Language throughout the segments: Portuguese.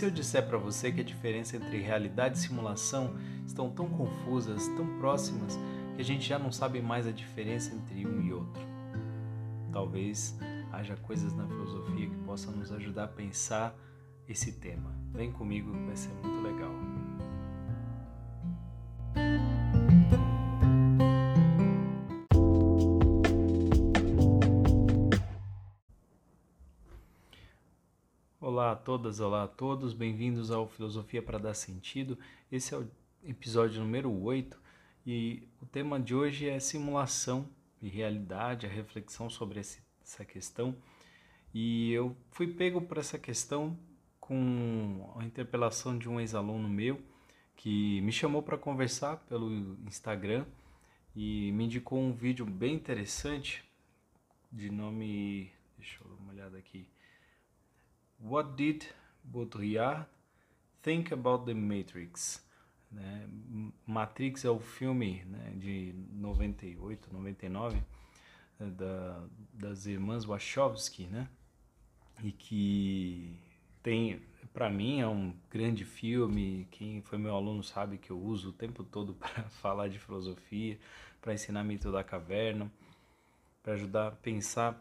Se eu disser para você que a diferença entre realidade e simulação estão tão confusas, tão próximas, que a gente já não sabe mais a diferença entre um e outro? Talvez haja coisas na filosofia que possam nos ajudar a pensar esse tema. Vem comigo vai ser muito legal. Todas, olá a todos, bem-vindos ao Filosofia para Dar Sentido. Esse é o episódio número 8 e o tema de hoje é simulação e realidade, a reflexão sobre essa questão. E eu fui pego por essa questão com a interpelação de um ex-aluno meu que me chamou para conversar pelo Instagram e me indicou um vídeo bem interessante de nome. Deixa eu dar uma olhada aqui What did Baudrillard think about the Matrix? Né? Matrix é o filme né, de 98, 99 né, da, das irmãs Wachowski, né? E que tem, para mim, é um grande filme. Quem foi meu aluno sabe que eu uso o tempo todo para falar de filosofia, para ensinar mito da caverna, para ajudar a pensar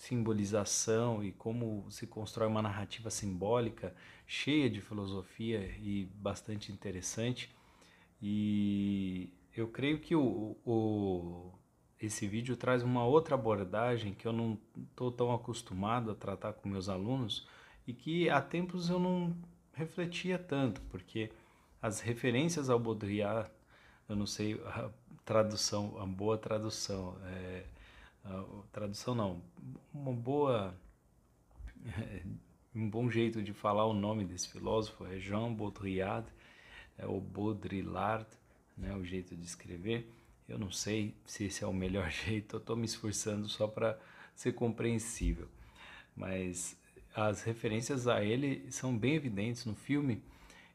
simbolização e como se constrói uma narrativa simbólica cheia de filosofia e bastante interessante. E eu creio que o, o esse vídeo traz uma outra abordagem que eu não estou tão acostumado a tratar com meus alunos e que há tempos eu não refletia tanto, porque as referências ao Baudrillard, eu não sei a tradução, a boa tradução, é, uh, tradução não, uma boa, um bom jeito de falar o nome desse filósofo é Jean Baudrillard, é o Baudrillard, né, o jeito de escrever. Eu não sei se esse é o melhor jeito, eu estou me esforçando só para ser compreensível. Mas as referências a ele são bem evidentes no filme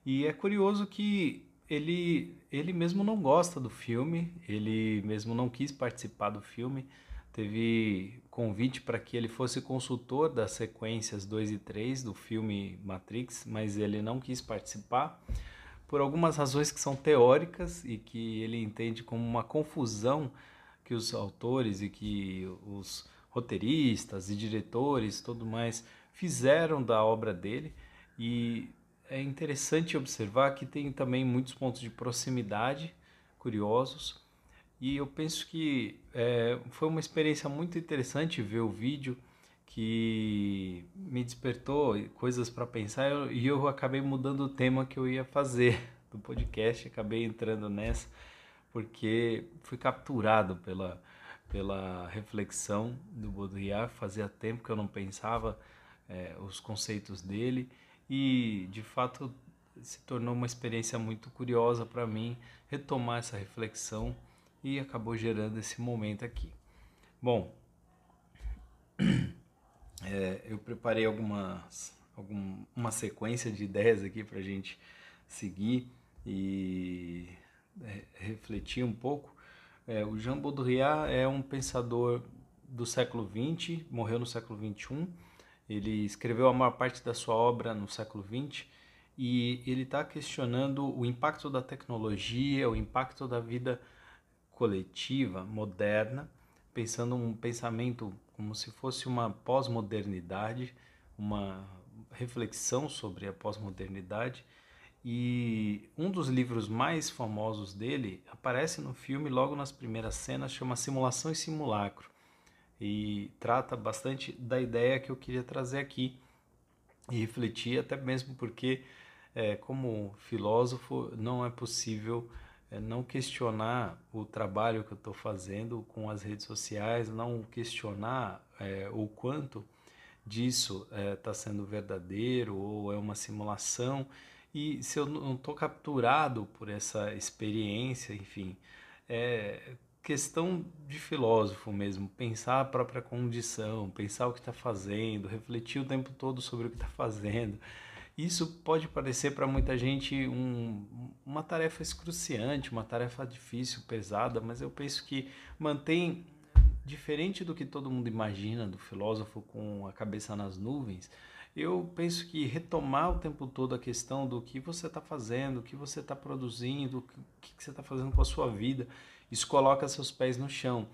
e é curioso que ele, ele mesmo não gosta do filme, ele mesmo não quis participar do filme, teve convite para que ele fosse consultor das sequências 2 e 3 do filme Matrix, mas ele não quis participar por algumas razões que são teóricas e que ele entende como uma confusão que os autores e que os roteiristas e diretores, tudo mais, fizeram da obra dele. E é interessante observar que tem também muitos pontos de proximidade curiosos e eu penso que é, foi uma experiência muito interessante ver o vídeo que me despertou coisas para pensar e eu acabei mudando o tema que eu ia fazer do podcast, acabei entrando nessa porque fui capturado pela, pela reflexão do Baudrillard, fazia tempo que eu não pensava é, os conceitos dele e de fato se tornou uma experiência muito curiosa para mim retomar essa reflexão e acabou gerando esse momento aqui. Bom, é, eu preparei algumas algum, uma sequência de ideias aqui para a gente seguir e é, refletir um pouco. É, o Jean Baudrillard é um pensador do século XX, morreu no século XXI. Ele escreveu a maior parte da sua obra no século XX e ele está questionando o impacto da tecnologia, o impacto da vida coletiva, moderna, pensando um pensamento como se fosse uma pós-modernidade, uma reflexão sobre a pós-modernidade. E um dos livros mais famosos dele aparece no filme logo nas primeiras cenas, chama Simulação e Simulacro. E trata bastante da ideia que eu queria trazer aqui e refletir, até mesmo porque, é, como filósofo, não é possível é não questionar o trabalho que eu estou fazendo com as redes sociais, não questionar é, o quanto disso está é, tá sendo verdadeiro ou é uma simulação. E se eu não estou capturado por essa experiência, enfim, é questão de filósofo mesmo, pensar a própria condição, pensar o que está fazendo, refletir o tempo todo sobre o que está fazendo. Isso pode parecer para muita gente um, uma tarefa excruciante, uma tarefa difícil, pesada, mas eu penso que mantém, diferente do que todo mundo imagina do filósofo com a cabeça nas nuvens, eu penso que retomar o tempo todo a questão do que você está fazendo, o que você está produzindo, o que, que você está fazendo com a sua vida, isso coloca seus pés no chão.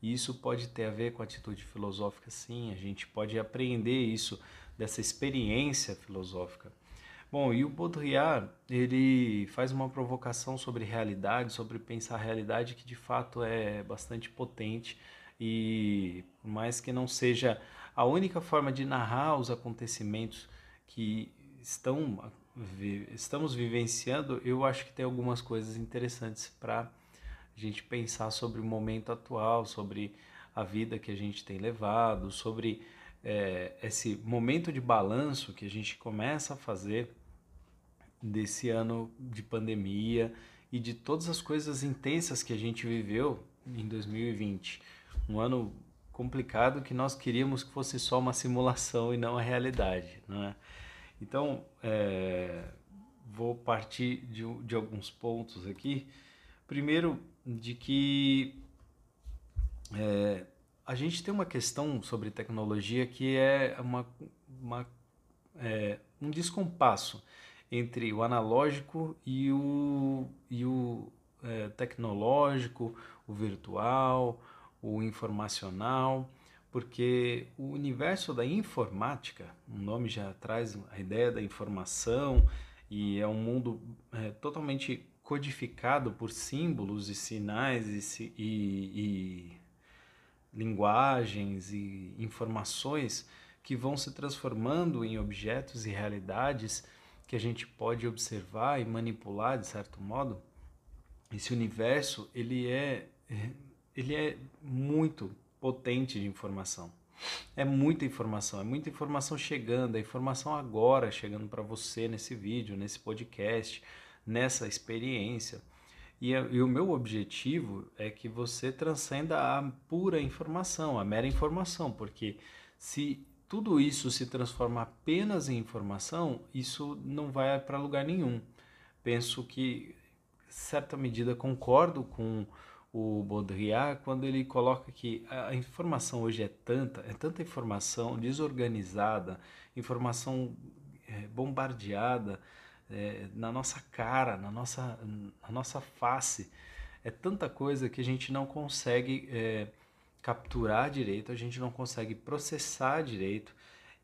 E isso pode ter a ver com a atitude filosófica, sim. A gente pode aprender isso dessa experiência filosófica. Bom, e o Baudrillard, ele faz uma provocação sobre realidade, sobre pensar a realidade que de fato é bastante potente e por mais que não seja a única forma de narrar os acontecimentos que estão estamos vivenciando, eu acho que tem algumas coisas interessantes para a gente pensar sobre o momento atual, sobre a vida que a gente tem levado, sobre é, esse momento de balanço que a gente começa a fazer desse ano de pandemia e de todas as coisas intensas que a gente viveu em 2020. Um ano complicado que nós queríamos que fosse só uma simulação e não a realidade, não é? Então, é, vou partir de, de alguns pontos aqui. Primeiro, de que é, a gente tem uma questão sobre tecnologia que é uma, uma é, um descompasso entre o analógico e o, e o é, tecnológico, o virtual, o informacional, porque o universo da informática, o nome já traz a ideia da informação e é um mundo é, totalmente codificado por símbolos e sinais e, e, e linguagens e informações que vão se transformando em objetos e realidades que a gente pode observar e manipular de certo modo. Esse universo ele é ele é muito potente de informação. É muita informação, é muita informação chegando, a informação agora chegando para você nesse vídeo, nesse podcast, nessa experiência. E, e, o meu objetivo é que você transcenda a pura informação, a mera informação, porque se tudo isso se transforma apenas em informação, isso não vai para lugar nenhum. Penso que, certa medida, concordo com o Baudrillard quando ele coloca que a informação hoje é tanta, é tanta informação desorganizada, informação é, bombardeada é, na nossa cara, na nossa, na nossa face. É tanta coisa que a gente não consegue é, capturar direito, a gente não consegue processar direito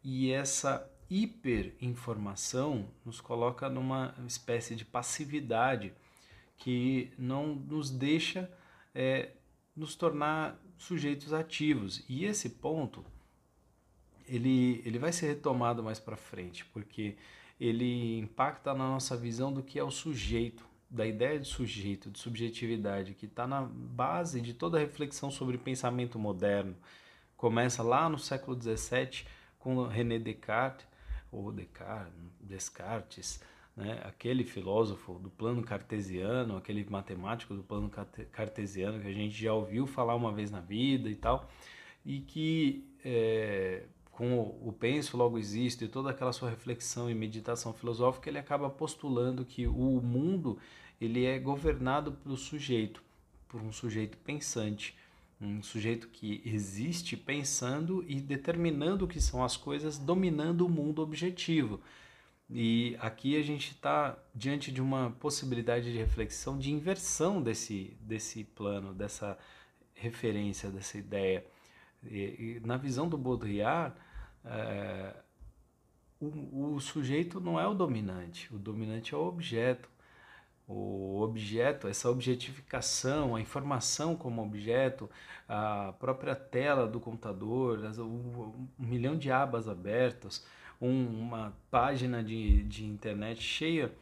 e essa hiperinformação nos coloca numa espécie de passividade que não nos deixa é, nos tornar sujeitos ativos. E esse ponto ele, ele vai ser retomado mais para frente, porque ele impacta na nossa visão do que é o sujeito, da ideia de sujeito, de subjetividade, que está na base de toda a reflexão sobre pensamento moderno. Começa lá no século XVII com René Descartes, ou Descartes, Descartes né? aquele filósofo do plano cartesiano, aquele matemático do plano cartesiano que a gente já ouviu falar uma vez na vida e tal, e que é, com o, penso logo existe e toda aquela sua reflexão e meditação filosófica, ele acaba postulando que o mundo ele é governado pelo sujeito, por um sujeito pensante, um sujeito que existe pensando e determinando o que são as coisas, dominando o mundo objetivo. E aqui a gente está diante de uma possibilidade de reflexão de inversão desse, desse plano, dessa referência, dessa ideia. E, e na visão do Baudrillard, é, o, o sujeito não é o dominante, o dominante é o objeto. O objeto, essa objetificação, a informação como objeto, a própria tela do computador, um milhão de abas abertas, um, uma página de, de internet cheia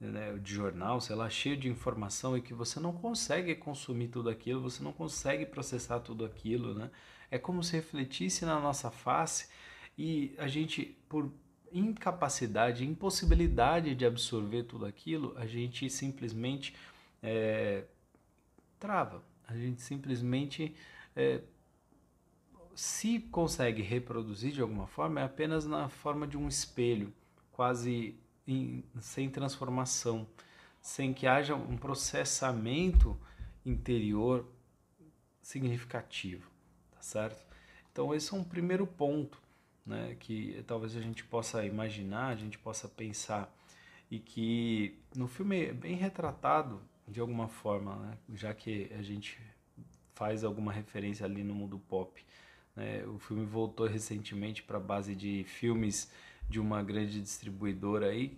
né, de jornal, sei lá, cheia de informação e que você não consegue consumir tudo aquilo, você não consegue processar tudo aquilo, né? É como se refletisse na nossa face e a gente, por incapacidade, impossibilidade de absorver tudo aquilo, a gente simplesmente é, trava, a gente simplesmente é, se consegue reproduzir de alguma forma, é apenas na forma de um espelho, quase em, sem transformação, sem que haja um processamento interior significativo, tá certo? Então esse é um primeiro ponto. né, que talvez a gente possa imaginar, a gente possa pensar e que no filme é bem retratado de alguma forma, né, já que a gente faz alguma referência ali no mundo pop. Né? O filme voltou recentemente para a base de filmes de uma grande distribuidora aí.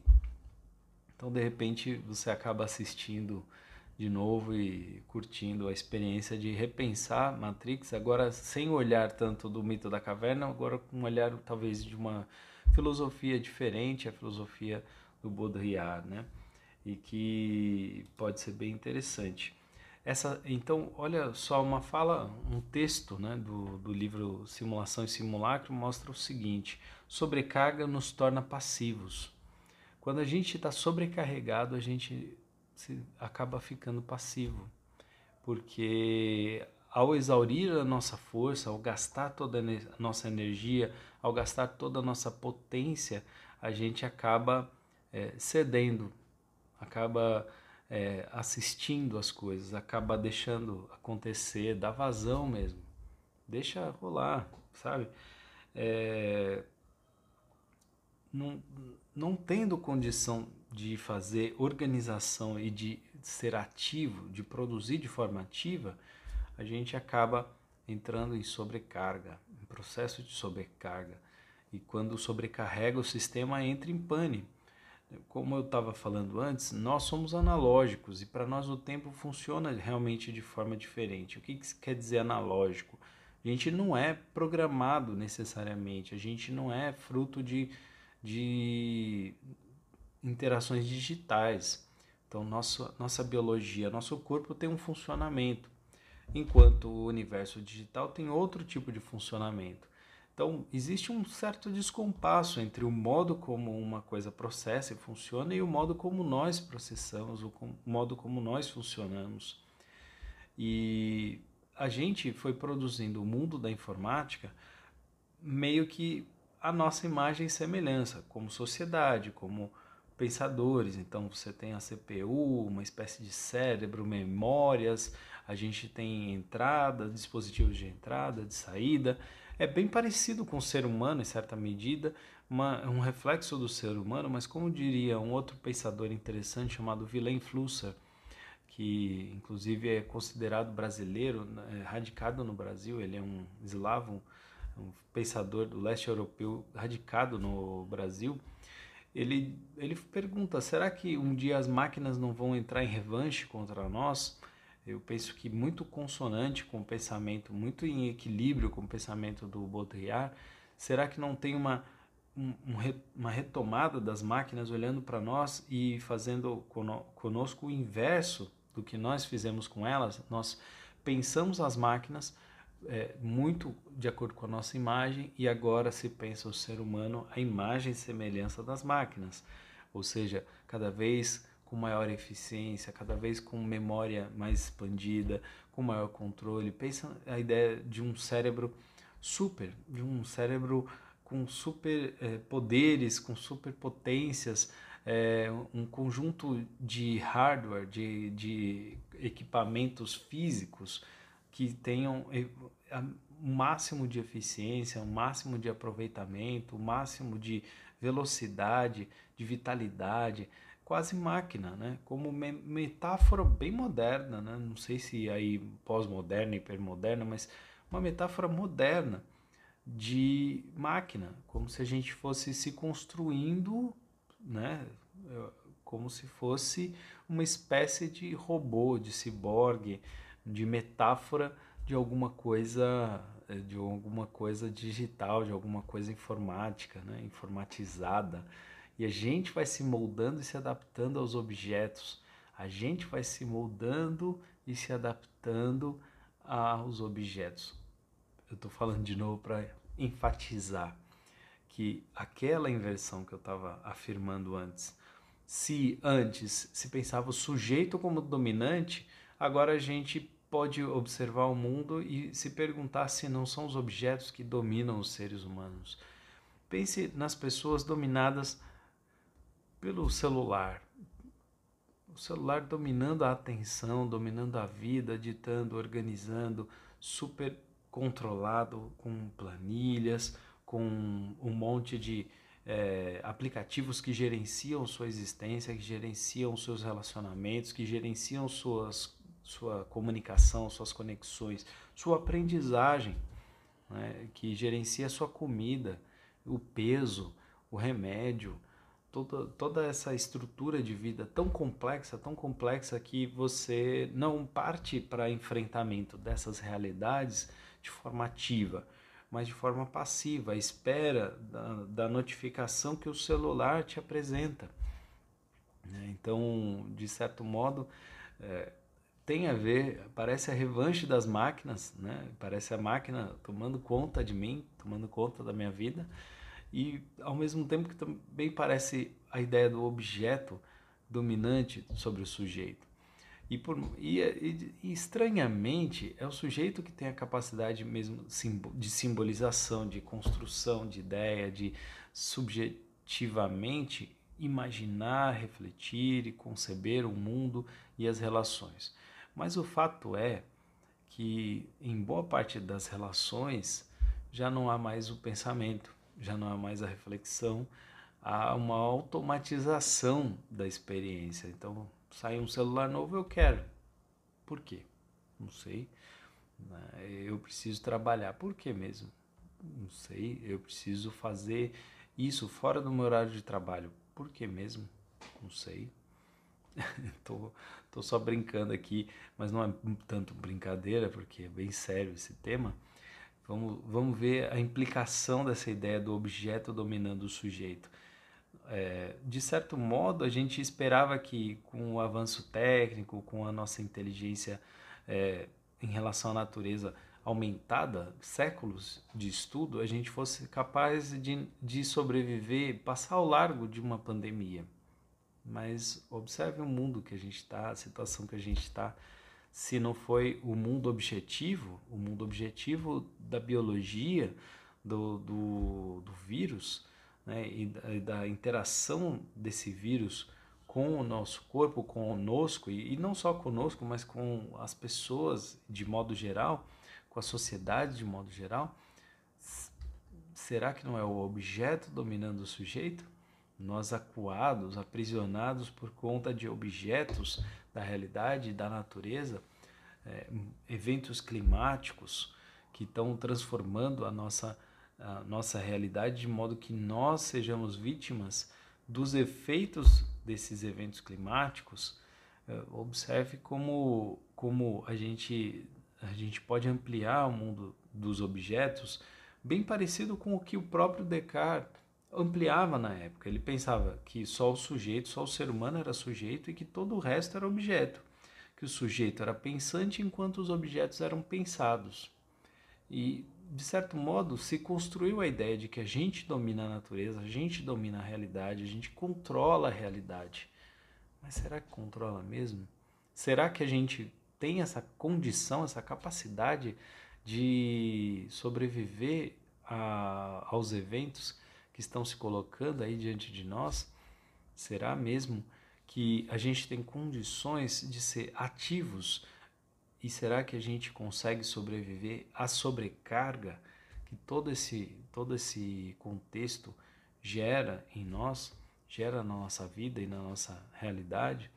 Então, de repente, você acaba assistindo de novo e curtindo a experiência de repensar Matrix, agora sem olhar tanto do mito da caverna, agora com um olhar talvez de uma filosofia diferente, a filosofia do Baudrillard, né? E que pode ser bem interessante. Essa, então, olha só, uma fala, um texto né, do, do livro Simulação e Simulacro mostra o seguinte: sobrecarga nos torna passivos. Quando a gente está sobrecarregado, a gente se acaba ficando passivo, porque ao exaurir a nossa força, ao gastar toda a nossa energia, ao gastar toda a nossa potência, a gente acaba é, cedendo, acaba é, assistindo as coisas, acaba deixando acontecer, dá vazão mesmo, deixa rolar, sabe? É, não, não tendo condição de fazer organização e de ser ativo, de produzir de forma ativa, a gente acaba entrando em sobrecarga, em processo de sobrecarga. E quando sobrecarrega o sistema entra em pane. Como eu estava falando antes, nós somos analógicos e para nós o tempo funciona realmente de forma diferente. O que, que quer dizer analógico? A gente não é programado necessariamente, a gente não é fruto de, de interações digitais. Então, nossa, nossa biologia, nosso corpo tem um funcionamento, enquanto o universo digital tem outro tipo de funcionamento. Então, existe um certo descompasso entre o modo como uma coisa processa e funciona e o modo como nós processamos, o modo como nós funcionamos. E a gente foi produzindo o mundo da informática meio que a nossa imagem e semelhança, como sociedade, como pensadores. Então você tem a CPU, uma espécie de cérebro, memórias, a gente tem entrada, dispositivos de entrada, de saída. É bem parecido com o ser humano em certa medida, uma, um reflexo do ser humano, mas como diria um outro pensador interessante chamado Willem Flusser, que inclusive é considerado brasileiro, é, radicado no Brasil, ele é um eslavo, um pensador do leste europeu radicado no Brasil, ele, ele pergunta: será que um dia as máquinas não vão entrar em revanche contra nós? Eu penso que muito consonante com o pensamento, muito em equilíbrio com o pensamento do Baudrillard, será que não tem uma, um, uma retomada das máquinas olhando para nós e fazendo conosco o inverso do que nós fizemos com elas? Nós pensamos as máquinas é, muito de acordo com a nossa imagem e agora se pensa o ser humano a imagem e semelhança das máquinas, ou seja, cada vez com maior eficiência, cada vez com memória mais expandida, com maior controle. Pensa a ideia de um cérebro super, de um cérebro com super é, poderes, com super potências, é, um conjunto de hardware, de, de equipamentos físicos que tenham o máximo de eficiência, o máximo de aproveitamento, o máximo de velocidade, de vitalidade, quase máquina, né? Como metáfora bem moderna, né? Não sei se aí pós-moderna, hipermoderna, mas uma metáfora moderna de máquina, como se a gente fosse se construindo, né? Como se fosse uma espécie de robô, de ciborgue, de metáfora de alguma coisa eh, de alguma coisa digital, de alguma coisa informática, né? informatizada. E a gente vai se moldando e se adaptando aos objetos. A gente vai se moldando e se adaptando aos objetos. Eu estou falando de novo para enfatizar que aquela inversão que eu estava afirmando antes, se antes se pensava o sujeito como dominante, agora a gente pode observar o mundo e se perguntar se não são os objetos que dominam os seres humanos. Pense nas pessoas dominadas pelo celular. O celular dominando a atenção, dominando a vida, ditando, organizando, super controlado com planilhas, com um monte de é, aplicativos que gerenciam sua existência, que gerenciam seus relacionamentos, que gerenciam suas, sua comunicação, suas conexões, sua aprendizagem, né? que gerencia sua comida, o peso, o remédio, toda, toda essa estrutura de vida tão complexa, tão complexa que você não parte para enfrentamento dessas realidades de forma ativa, mas de forma passiva, à espera da, da notificação que o celular te apresenta. Né? Então, de certo modo, é, tem a ver, parece a revanche das máquinas, né? parece a máquina tomando conta de mim, tomando conta da minha vida, e ao mesmo tempo que também parece a ideia do objeto dominante sobre o sujeito. E, por, e, e, e, estranhamente é o sujeito que tem a capacidade mesmo de simbolização, de construção de ideia, de subjetivamente imaginar, refletir e conceber o mundo e as relações. Mas o fato é que em boa parte das relações já não há mais o pensamento, já não há mais a reflexão, há uma automatização da experiência. Então, sai um celular novo, eu quero. Por quê? Não sei. Né? Eu preciso trabalhar. Por quê mesmo? Não sei. Eu preciso fazer isso fora do meu horário de trabalho. Por quê mesmo? Não sei. tô, tô só brincando aqui, mas não é tanto brincadeira, porque é bem sério esse tema. Vamos, vamos ver a implicação dessa ideia do objeto dominando o sujeito. É, de certo modo, a gente esperava que com o avanço técnico, com a nossa inteligência é, em relação à natureza aumentada, séculos de estudo, a gente fosse capaz de, de sobreviver, passar ao largo de uma pandemia. Mas observe o mundo que a gente está, a situação que a gente está se não foi o mundo objetivo, o mundo objetivo da biologia, do, do, do vírus, né, e, da, interação desse vírus com o nosso corpo, conosco, e, e não só conosco, mas com as pessoas de modo geral, com a sociedade de modo geral, será que não é o objeto dominando o sujeito? Nós acuados, aprisionados por conta de objetos da realidade, da natureza, é, eventos climáticos que estão transformando a nossa, a nossa realidade de modo que nós sejamos vítimas dos efeitos desses eventos climáticos. É, observe como, como a, gente, a gente pode ampliar o mundo dos objetos, bem parecido com o que o próprio Descartes ampliava na época. Ele pensava que só o sujeito, só o ser humano era sujeito e que todo o resto era objeto. Que o sujeito era pensante enquanto os objetos eram pensados. E, de certo modo, se construiu a ideia de que a gente domina a natureza, a gente domina a realidade, a gente controla a realidade. Mas será que controla mesmo? Será que a gente tem essa condição, essa capacidade de sobreviver a, aos eventos que estão se colocando aí diante de nós, será mesmo que a gente tem condições de ser ativos e será que a gente consegue sobreviver à sobrecarga que todo esse, todo esse contexto gera em nós, gera na nossa vida e na nossa realidade?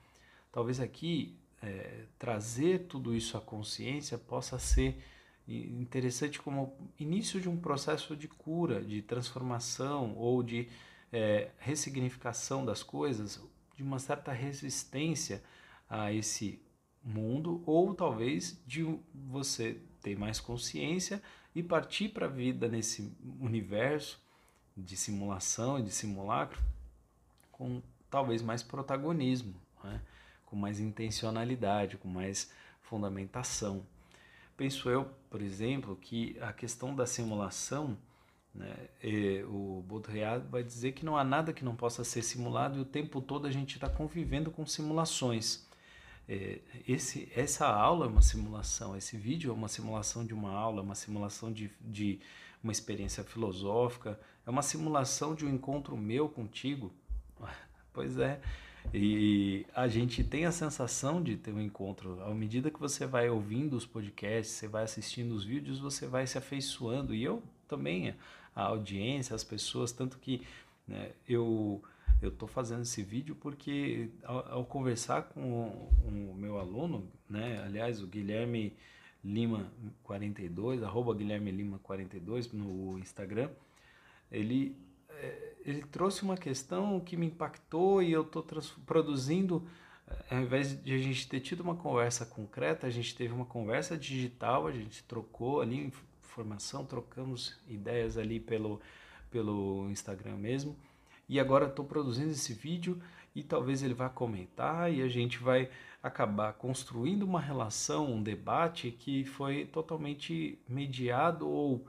Talvez aqui é, trazer tudo isso à consciência possa ser interessante como início de um processo de cura, de transformação ou de é, ressignificação das coisas, de uma certa resistência a esse mundo, ou talvez de você ter mais consciência e partir para a vida nesse universo de simulação e de simulacro com talvez mais protagonismo, né? com mais intencionalidade, com mais fundamentação. Penso eu, por exemplo, que a questão da simulação, né, o Baudrillard vai dizer que não há nada que não possa ser simulado e o tempo todo a gente está convivendo com simulações. É, esse, essa aula é uma simulação, esse vídeo é uma simulação de uma aula, é uma simulação de, de uma experiência filosófica, é uma simulação de um encontro meu contigo. Pois é, e a gente tem a sensação de ter um encontro. À medida que você vai ouvindo os podcasts, você vai assistindo os vídeos, você vai se afeiçoando. E eu também a audiência, as pessoas, tanto que né, eu eu estou fazendo esse vídeo porque ao, ao conversar com o, o, meu aluno, né, aliás, o Guilherme Lima 42, arroba Guilherme Lima 42 no Instagram, ele, ele trouxe uma questão que me impactou e eu estou produzindo, ao invés de a gente ter tido uma conversa concreta, a gente teve uma conversa digital, a gente trocou ali informação, trocamos ideias ali pelo, pelo Instagram mesmo. E agora estou produzindo esse vídeo e talvez ele vá comentar e a gente vai acabar construindo uma relação, um debate que foi totalmente mediado ou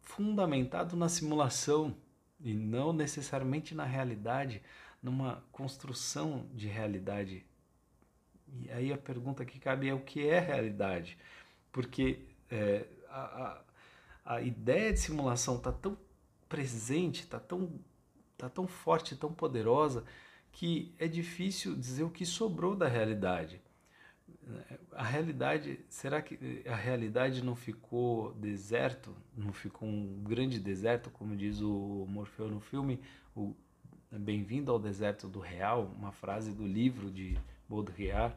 fundamentado na simulação e não necessariamente na realidade, numa construção de realidade. E aí a pergunta que cabe é o que é realidade? Porque é, a, a, a ideia de simulação está tão presente, está tão, tá tão forte, tão poderosa, que é difícil dizer o que sobrou da realidade. A realidade, será que a realidade não ficou deserto? Não ficou um grande deserto, como diz o Morfeu no filme, o Bem-vindo ao deserto do real, uma frase do livro de Baudrillard,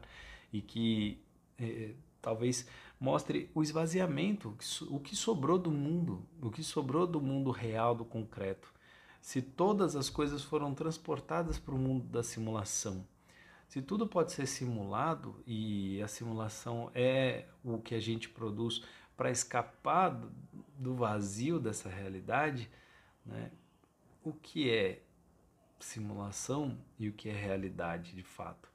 e que eh, talvez mostre o esvaziamento, o que sobrou do mundo, o que sobrou do mundo real, do concreto. Se todas as coisas foram transportadas para o mundo da simulação, se tudo pode ser simulado e a simulação é o que a gente produz para escapar do vazio dessa realidade, né? o que é simulação e o que é realidade de fato?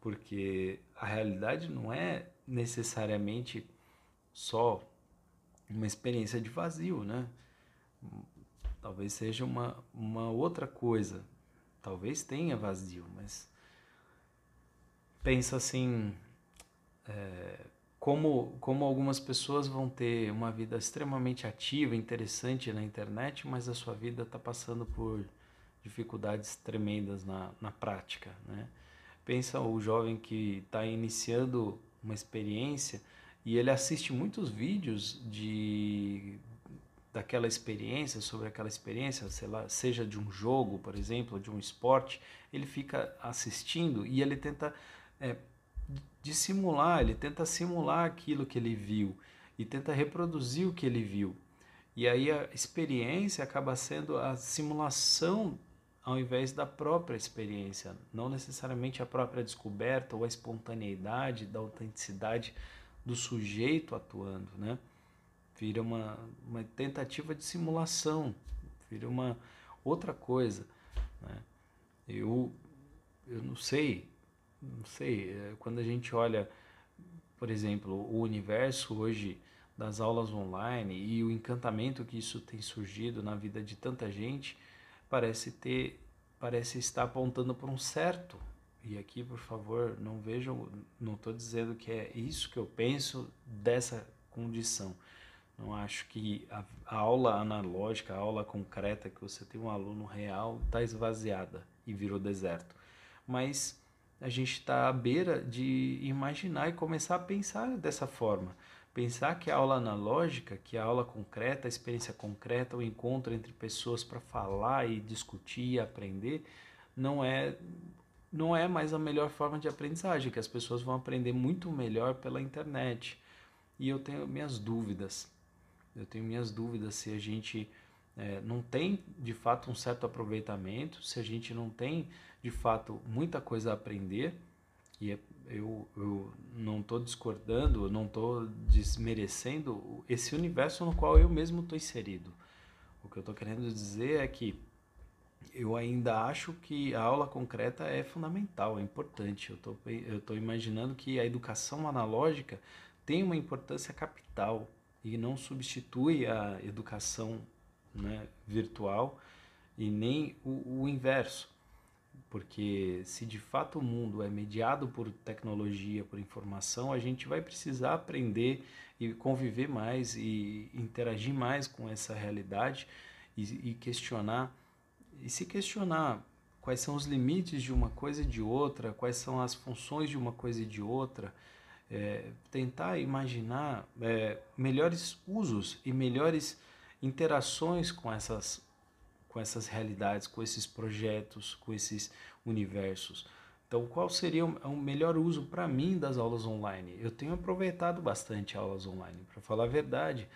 Porque a realidade não é necessariamente só uma experiência de vazio, né? Talvez seja uma, uma outra coisa. Talvez tenha vazio, mas pensa assim, é, como, como algumas pessoas vão ter uma vida extremamente ativa, interessante na internet, mas a sua vida está passando por dificuldades tremendas na, na prática, né? Pensa o jovem que está iniciando uma experiência e ele assiste muitos vídeos de daquela experiência, sobre aquela experiência, sei lá, seja de um jogo, por exemplo, de um esporte, ele fica assistindo e ele tenta é, dissimular, ele tenta simular aquilo que ele viu e tenta reproduzir o que ele viu. E aí a experiência acaba sendo a simulação ao invés da própria experiência, não necessariamente a própria descoberta ou a espontaneidade da autenticidade do sujeito atuando, né? Vira uma, uma tentativa de simulação, vira uma outra coisa, né? Eu, eu não sei, não sei, é, quando a gente olha, por exemplo, o universo hoje das aulas online e o encantamento que isso tem surgido na vida de tanta gente, parece ter parece estar apontando para um certo. E aqui, por favor, não vejam, não estou dizendo que é isso que eu penso dessa condição. Não acho que a, a aula analógica, a aula concreta que você tem um aluno real está esvaziada e virou deserto. Mas a gente está à beira de imaginar e começar a pensar dessa forma. Pensar que a aula analógica, que a aula concreta, a experiência concreta, o encontro entre pessoas para falar e discutir e aprender, não é não é mais a melhor forma de aprendizagem, que as pessoas vão aprender muito melhor pela internet. E eu tenho minhas dúvidas. Eu tenho minhas dúvidas se a gente é, não tem de fato um certo aproveitamento, se a gente não tem de fato muita coisa a aprender, e é eu, eu não estou discordando, não estou desmerecendo esse universo no qual eu mesmo estou inserido. O que eu estou querendo dizer é que eu ainda acho que a aula concreta é fundamental, é importante. Eu estou imaginando que a educação analógica tem uma importância capital e não substitui a educação né, virtual e nem o, o inverso. Porque se de fato o mundo é mediado por tecnologia, por informação, a gente vai precisar aprender e conviver mais e interagir mais com essa realidade e, e questionar e se questionar quais são os limites de uma coisa e de outra, quais são as funções de uma coisa e de outra, é, tentar imaginar é, melhores usos e melhores interações com essas com essas realidades, com esses projetos, com esses universos. Então, qual seria o melhor uso para mim das aulas online? Eu tenho aproveitado bastante aulas online, para falar a verdade.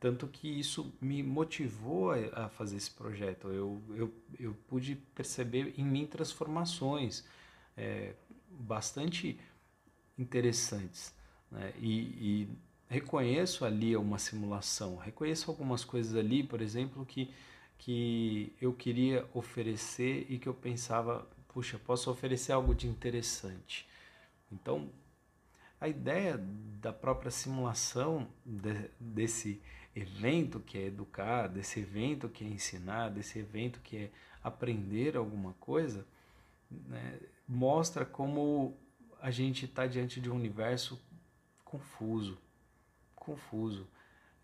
Tanto que isso me motivou a fazer esse projeto. Eu, eu, eu pude perceber em mim transformações é, bastante interessantes. Né? E, e reconheço ali uma simulação, reconheço algumas coisas ali, por exemplo, que, que eu queria oferecer e que eu pensava, puxa, posso oferecer algo de interessante. Então, a ideia da própria simulação de, desse evento que é educar, desse evento que é ensinar, desse evento que é aprender alguma coisa, né, mostra como a gente está diante de um universo confuso, confuso,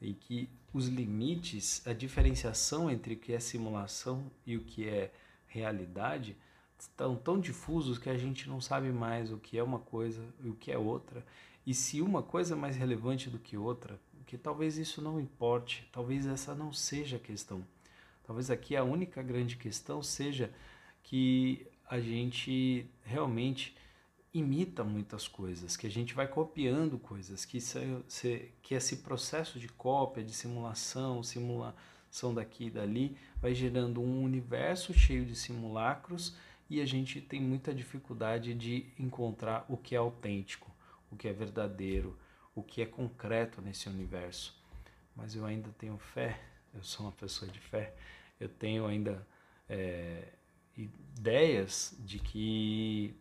e que os limites, a diferenciação entre o que é simulação e o que é realidade estão tão difusos que a gente não sabe mais o que é uma coisa e o que é outra. E se uma coisa é mais relevante do que outra, que talvez isso não importe, talvez essa não seja a questão. Talvez aqui a única grande questão seja que a gente realmente imita muitas coisas, que a gente vai copiando coisas, que, que esse processo de cópia, de simulação, simulação daqui e dali, vai gerando um universo cheio de simulacros e a gente tem muita dificuldade de encontrar o que é autêntico, o que é verdadeiro, o que é concreto nesse universo. Mas eu ainda tenho fé, eu sou uma pessoa de fé, eu tenho ainda é, ideias de que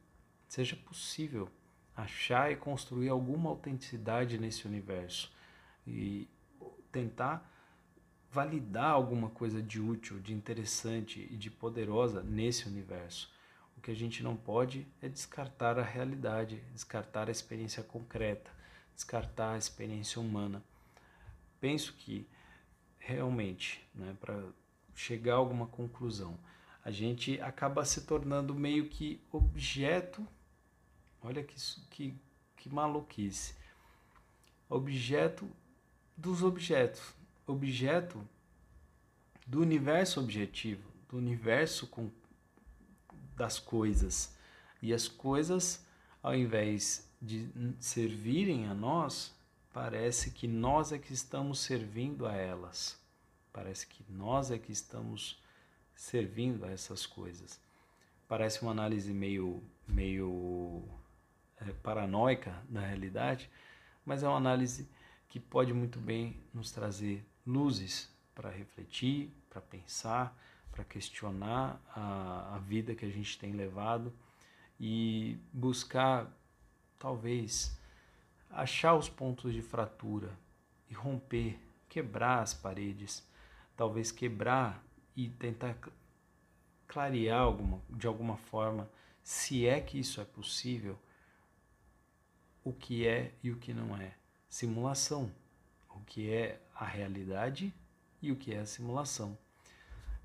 seja possível achar e construir alguma autenticidade nesse universo e tentar validar alguma coisa de útil, de interessante e de poderosa nesse universo. O que a gente não pode é descartar a realidade, descartar a experiência concreta, descartar a experiência humana. Penso que realmente, né, para chegar a alguma conclusão, a gente acaba se tornando meio que objeto. Olha que, que, que maluquice. Objeto dos objetos. Objeto do universo objetivo, do universo com, das coisas. E as coisas, ao invés de servirem a nós, parece que nós é que estamos servindo a elas. Parece que nós é que estamos servindo a essas coisas. Parece uma análise meio, meio é, paranoica da realidade, mas é uma análise que pode muito bem nos trazer luzes para refletir, para pensar, para questionar a, a vida que a gente tem levado e buscar, talvez, achar os pontos de fratura e romper, quebrar as paredes, talvez quebrar e tentar clarear alguma, de alguma forma, se é que isso é possível, o que é e o que não é. Simulação, o que é a realidade e o que é a simulação.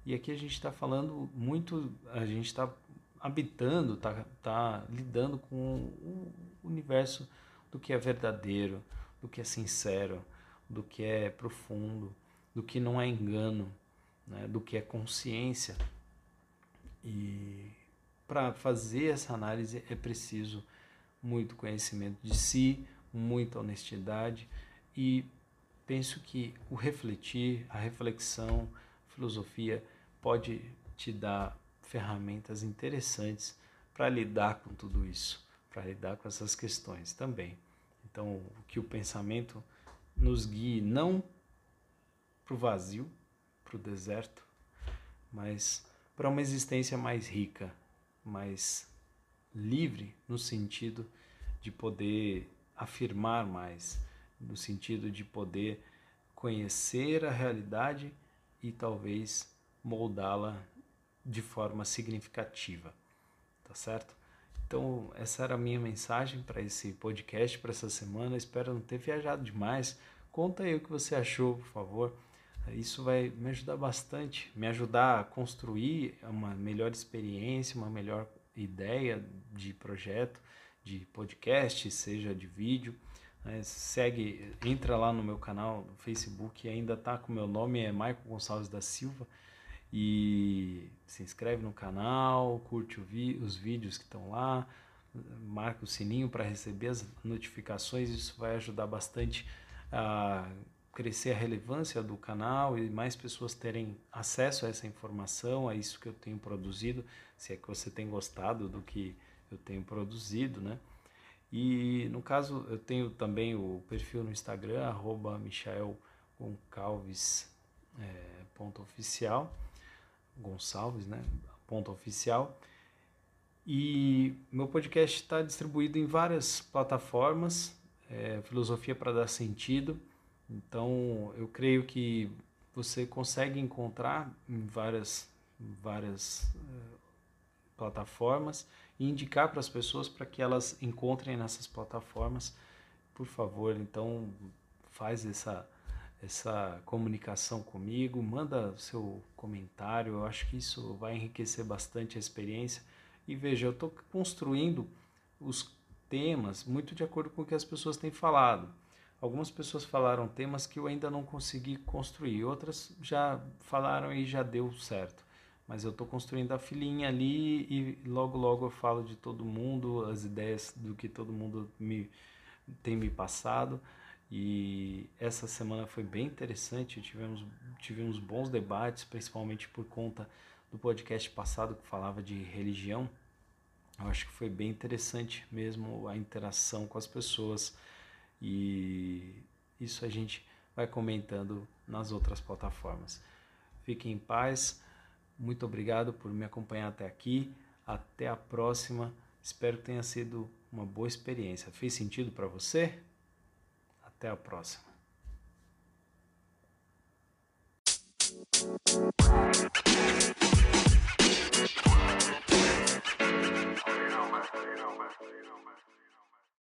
E aqui a gente está falando muito, a gente está habitando, está tá lidando com o universo do que é verdadeiro, do que é sincero, do que é profundo, do que não é engano, né, do que é consciência. E para fazer essa análise é preciso muito conhecimento de si, muita honestidade e penso que o refletir, a reflexão, a filosofia pode te dar ferramentas interessantes para lidar com tudo isso, para lidar com essas questões também. Então, que o pensamento nos guie não para o vazio, para o deserto, mas para uma existência mais rica, mais livre no sentido de poder afirmar mais, no sentido de poder conhecer a realidade e talvez moldá-la de forma significativa, tá certo? Então, essa era a minha mensagem para esse podcast, para essa semana. Espero não ter viajado demais. Conta aí o que você achou, por favor. Isso vai me ajudar bastante, me ajudar a construir uma melhor experiência, uma melhor ideia de projeto, de podcast, seja de vídeo, Né? Segue, entra lá no meu canal no Facebook, ainda tá com meu nome, é Maico Gonçalves da Silva. E se inscreve no canal, curte os vídeos que estão lá, marca o sininho para receber as notificações, isso vai ajudar bastante a crescer a relevância do canal e mais pessoas terem acesso a essa informação, a isso que eu tenho produzido, se é que você tem gostado do que eu tenho produzido, né? E no caso, eu tenho também o perfil no Instagram, arroba é, Gonçalves, né? Ponto oficial. E meu podcast está distribuído em várias plataformas, é, Filosofia para Dar Sentido. Então, eu creio que você consegue encontrar em várias, várias uh, plataformas e indicar para as pessoas para que elas encontrem nessas plataformas. Por favor, então faz essa essa comunicação comigo, manda seu comentário, eu acho que isso vai enriquecer bastante a experiência. E veja, eu estou construindo os temas muito de acordo com o que as pessoas têm falado. Algumas pessoas falaram temas que eu ainda não consegui construir, outras já falaram e já deu certo mas eu estou construindo a filinha ali e logo logo eu falo de todo mundo, as ideias do que todo mundo me tem me passado. E essa semana foi bem interessante, tivemos, tivemos bons debates, principalmente por conta do podcast passado que falava de religião. Eu acho que foi bem interessante mesmo a interação com as pessoas e isso a gente vai comentando nas outras plataformas. Fiquem em paz. Muito obrigado por me acompanhar até aqui. Até a próxima. Espero que tenha sido uma boa experiência. Fez sentido para você? Até a próxima. you know, man.